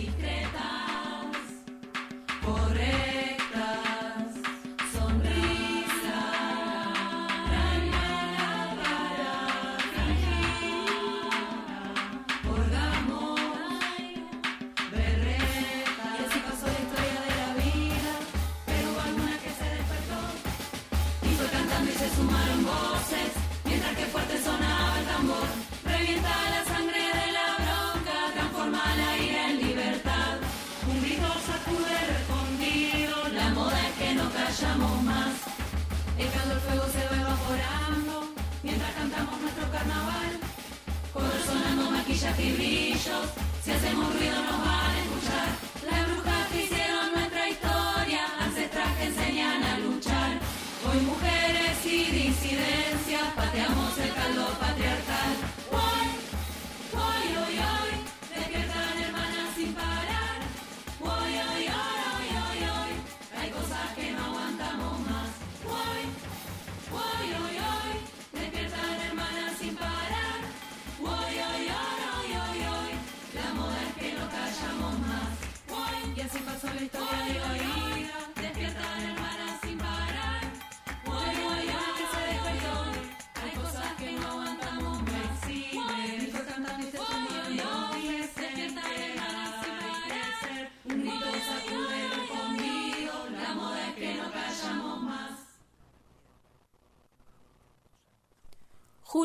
Discretas, correctas, sonrisa, para la tranquila, orgamos, berreta y así pasó la historia de la vida, pero al menos que se despertó, hizo cantando y se sumaron voces. Dejando el fuego se va evaporando mientras cantamos nuestro carnaval. Color sonando maquillaje y brillos. Si hacemos ruido nos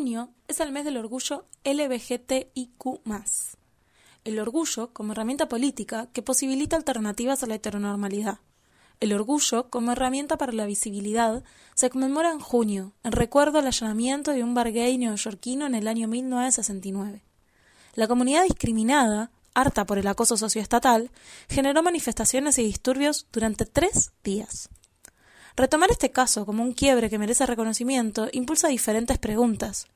Junio es el mes del orgullo LBGTIQ. El orgullo como herramienta política que posibilita alternativas a la heteronormalidad. El orgullo como herramienta para la visibilidad se conmemora en junio, en recuerdo al allanamiento de un bar gay neoyorquino en el año 1969. La comunidad discriminada, harta por el acoso socioestatal, generó manifestaciones y disturbios durante tres días. Retomar este caso como un quiebre que merece reconocimiento impulsa diferentes preguntas.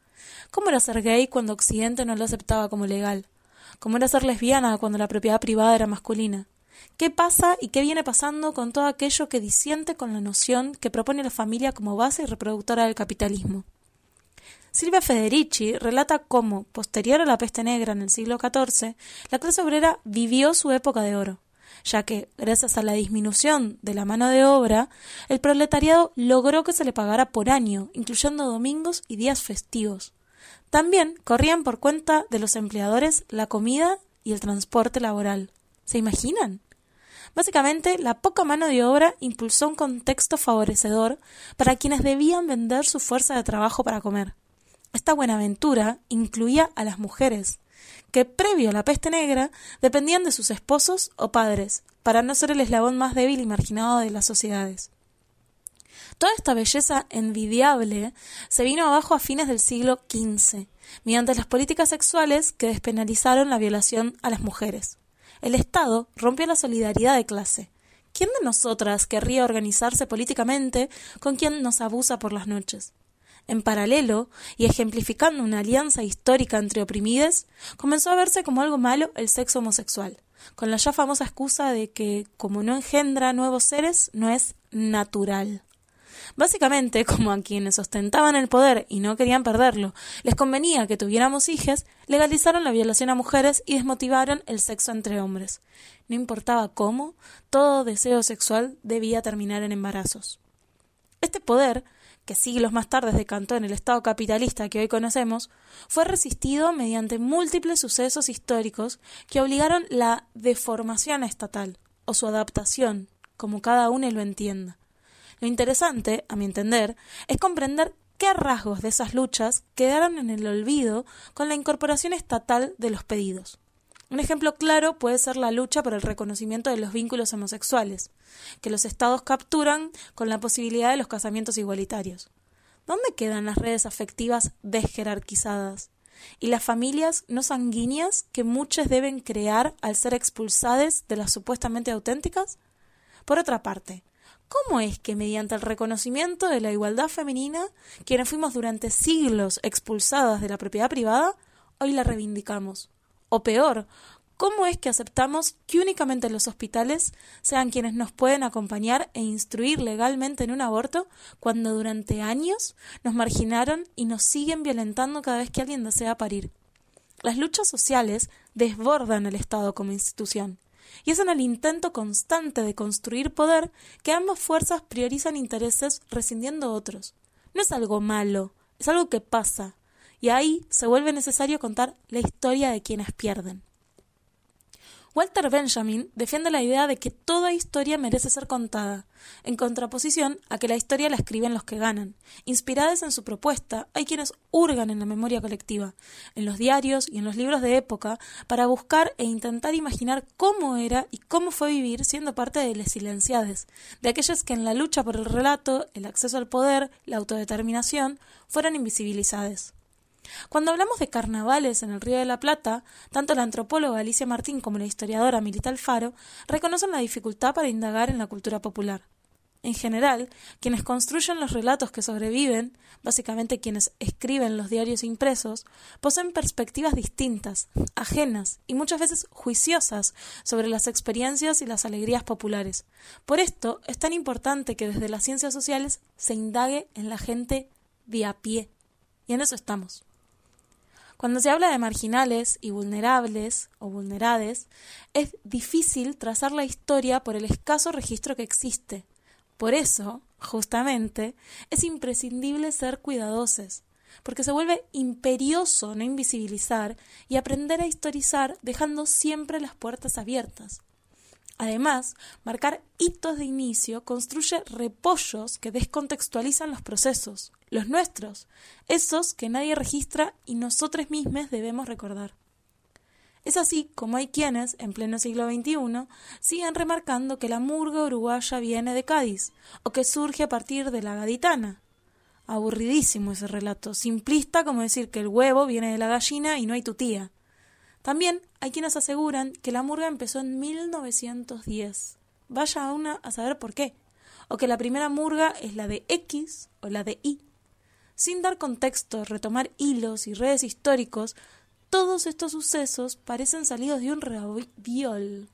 ¿Cómo era ser gay cuando Occidente no lo aceptaba como legal? ¿Cómo era ser lesbiana cuando la propiedad privada era masculina? ¿Qué pasa y qué viene pasando con todo aquello que disiente con la noción que propone la familia como base y reproductora del capitalismo? Silvia Federici relata cómo, posterior a la peste negra en el siglo XIV, la clase obrera vivió su época de oro ya que, gracias a la disminución de la mano de obra, el proletariado logró que se le pagara por año, incluyendo domingos y días festivos. También corrían por cuenta de los empleadores la comida y el transporte laboral. ¿Se imaginan? Básicamente, la poca mano de obra impulsó un contexto favorecedor para quienes debían vender su fuerza de trabajo para comer. Esta buena aventura incluía a las mujeres, que previo a la peste negra dependían de sus esposos o padres, para no ser el eslabón más débil y marginado de las sociedades. Toda esta belleza envidiable se vino abajo a fines del siglo XV, mediante las políticas sexuales que despenalizaron la violación a las mujeres. El Estado rompió la solidaridad de clase. ¿Quién de nosotras querría organizarse políticamente con quien nos abusa por las noches? En paralelo, y ejemplificando una alianza histórica entre oprimides, comenzó a verse como algo malo el sexo homosexual, con la ya famosa excusa de que, como no engendra nuevos seres, no es natural. Básicamente, como a quienes ostentaban el poder y no querían perderlo, les convenía que tuviéramos hijas, legalizaron la violación a mujeres y desmotivaron el sexo entre hombres. No importaba cómo, todo deseo sexual debía terminar en embarazos. Este poder que siglos más tarde decantó en el Estado capitalista que hoy conocemos, fue resistido mediante múltiples sucesos históricos que obligaron la deformación estatal, o su adaptación, como cada uno lo entienda. Lo interesante, a mi entender, es comprender qué rasgos de esas luchas quedaron en el olvido con la incorporación estatal de los pedidos. Un ejemplo claro puede ser la lucha por el reconocimiento de los vínculos homosexuales, que los estados capturan con la posibilidad de los casamientos igualitarios. ¿Dónde quedan las redes afectivas desjerarquizadas? y las familias no sanguíneas que muchos deben crear al ser expulsadas de las supuestamente auténticas? Por otra parte, ¿cómo es que mediante el reconocimiento de la igualdad femenina, quienes fuimos durante siglos expulsadas de la propiedad privada, hoy la reivindicamos? O peor, ¿cómo es que aceptamos que únicamente los hospitales sean quienes nos pueden acompañar e instruir legalmente en un aborto cuando durante años nos marginaron y nos siguen violentando cada vez que alguien desea parir? Las luchas sociales desbordan el Estado como institución y es en el intento constante de construir poder que ambas fuerzas priorizan intereses rescindiendo otros. No es algo malo, es algo que pasa, y ahí se vuelve necesario contar la historia de quienes pierden. Walter Benjamin defiende la idea de que toda historia merece ser contada, en contraposición a que la historia la escriben los que ganan. Inspirados en su propuesta, hay quienes hurgan en la memoria colectiva, en los diarios y en los libros de época, para buscar e intentar imaginar cómo era y cómo fue vivir siendo parte de las silenciades, de aquellas que en la lucha por el relato, el acceso al poder, la autodeterminación, fueron invisibilizadas. Cuando hablamos de carnavales en el Río de la Plata, tanto la antropóloga Alicia Martín como la historiadora Milita Alfaro reconocen la dificultad para indagar en la cultura popular. En general, quienes construyen los relatos que sobreviven, básicamente quienes escriben los diarios impresos, poseen perspectivas distintas, ajenas y muchas veces juiciosas sobre las experiencias y las alegrías populares. Por esto es tan importante que desde las ciencias sociales se indague en la gente de a pie. Y en eso estamos. Cuando se habla de marginales y vulnerables o vulnerades, es difícil trazar la historia por el escaso registro que existe. Por eso, justamente, es imprescindible ser cuidadosos, porque se vuelve imperioso no invisibilizar y aprender a historizar dejando siempre las puertas abiertas. Además, marcar hitos de inicio construye repollos que descontextualizan los procesos, los nuestros, esos que nadie registra y nosotros mismos debemos recordar. Es así como hay quienes, en pleno siglo XXI, siguen remarcando que la murga uruguaya viene de Cádiz, o que surge a partir de la gaditana. Aburridísimo ese relato, simplista como decir que el huevo viene de la gallina y no hay tu tía. También hay quienes aseguran que la murga empezó en 1910. Vaya una a saber por qué. O que la primera murga es la de X o la de Y. Sin dar contexto, retomar hilos y redes históricos, todos estos sucesos parecen salidos de un raviol.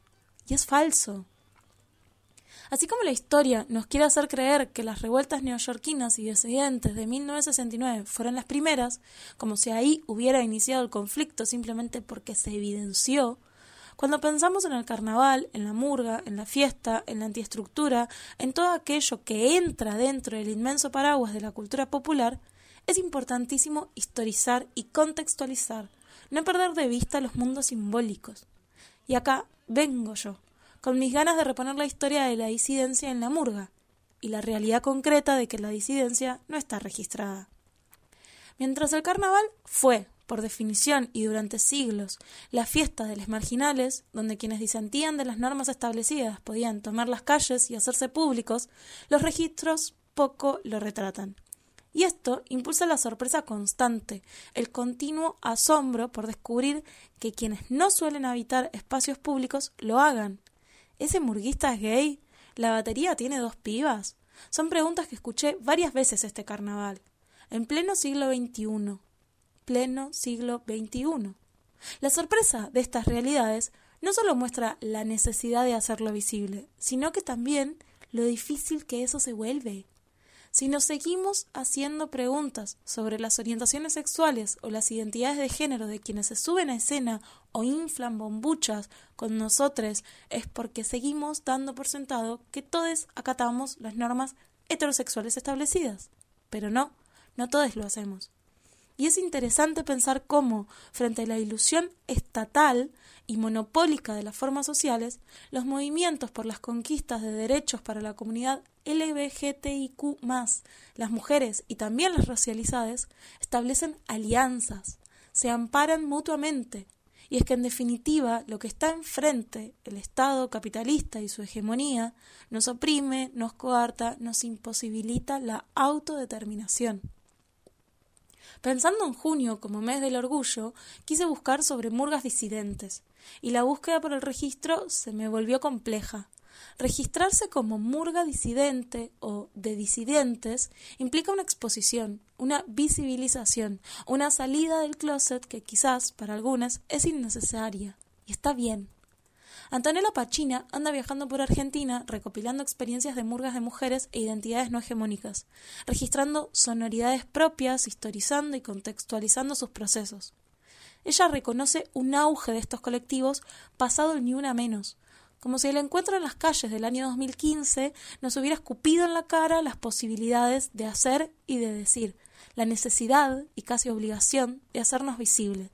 Y es falso. Así como la historia nos quiere hacer creer que las revueltas neoyorquinas y disidentes de 1969 fueron las primeras, como si ahí hubiera iniciado el conflicto simplemente porque se evidenció, cuando pensamos en el carnaval, en la murga, en la fiesta, en la antiestructura, en todo aquello que entra dentro del inmenso paraguas de la cultura popular, es importantísimo historizar y contextualizar, no perder de vista los mundos simbólicos. Y acá vengo yo, con mis ganas de reponer la historia de la disidencia en la murga y la realidad concreta de que la disidencia no está registrada. Mientras el carnaval fue, por definición y durante siglos, la fiesta de los marginales, donde quienes disentían de las normas establecidas podían tomar las calles y hacerse públicos, los registros poco lo retratan. Y esto impulsa la sorpresa constante, el continuo asombro por descubrir que quienes no suelen habitar espacios públicos lo hagan, ¿Ese murguista es gay? ¿La batería tiene dos pibas? Son preguntas que escuché varias veces este carnaval. En pleno siglo XXI. Pleno siglo XXI. La sorpresa de estas realidades no solo muestra la necesidad de hacerlo visible, sino que también lo difícil que eso se vuelve. Si nos seguimos haciendo preguntas sobre las orientaciones sexuales o las identidades de género de quienes se suben a escena o inflan bombuchas con nosotros, es porque seguimos dando por sentado que todos acatamos las normas heterosexuales establecidas. Pero no, no todos lo hacemos. Y es interesante pensar cómo, frente a la ilusión estatal y monopólica de las formas sociales, los movimientos por las conquistas de derechos para la comunidad LGBTIQ, las mujeres y también las racializadas, establecen alianzas, se amparan mutuamente. Y es que en definitiva lo que está enfrente, el Estado capitalista y su hegemonía, nos oprime, nos coarta, nos imposibilita la autodeterminación. Pensando en junio como mes del orgullo, quise buscar sobre murgas disidentes, y la búsqueda por el registro se me volvió compleja. Registrarse como murga disidente o de disidentes implica una exposición, una visibilización, una salida del closet que quizás para algunas es innecesaria. Y está bien. Antonella Pachina anda viajando por Argentina recopilando experiencias de murgas de mujeres e identidades no hegemónicas, registrando sonoridades propias, historizando y contextualizando sus procesos. Ella reconoce un auge de estos colectivos pasado ni una menos, como si el encuentro en las calles del año 2015 nos hubiera escupido en la cara las posibilidades de hacer y de decir, la necesidad y casi obligación de hacernos visibles.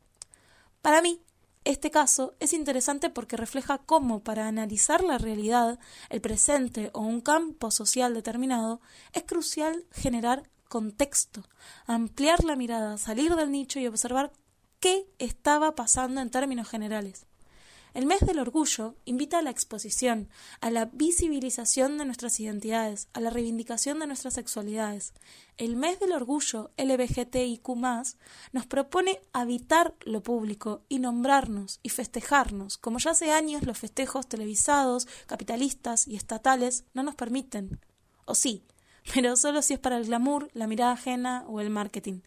Para mí, este caso es interesante porque refleja cómo para analizar la realidad, el presente o un campo social determinado, es crucial generar contexto, ampliar la mirada, salir del nicho y observar qué estaba pasando en términos generales. El mes del orgullo invita a la exposición, a la visibilización de nuestras identidades, a la reivindicación de nuestras sexualidades. El mes del orgullo LBGTIQ nos propone habitar lo público y nombrarnos y festejarnos, como ya hace años los festejos televisados, capitalistas y estatales no nos permiten. O sí, pero solo si es para el glamour, la mirada ajena o el marketing.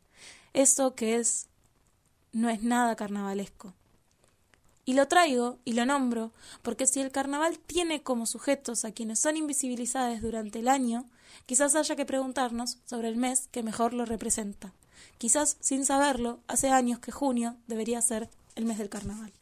Eso que es no es nada carnavalesco. Y lo traigo y lo nombro porque si el carnaval tiene como sujetos a quienes son invisibilizados durante el año, quizás haya que preguntarnos sobre el mes que mejor lo representa. Quizás sin saberlo, hace años que junio debería ser el mes del carnaval.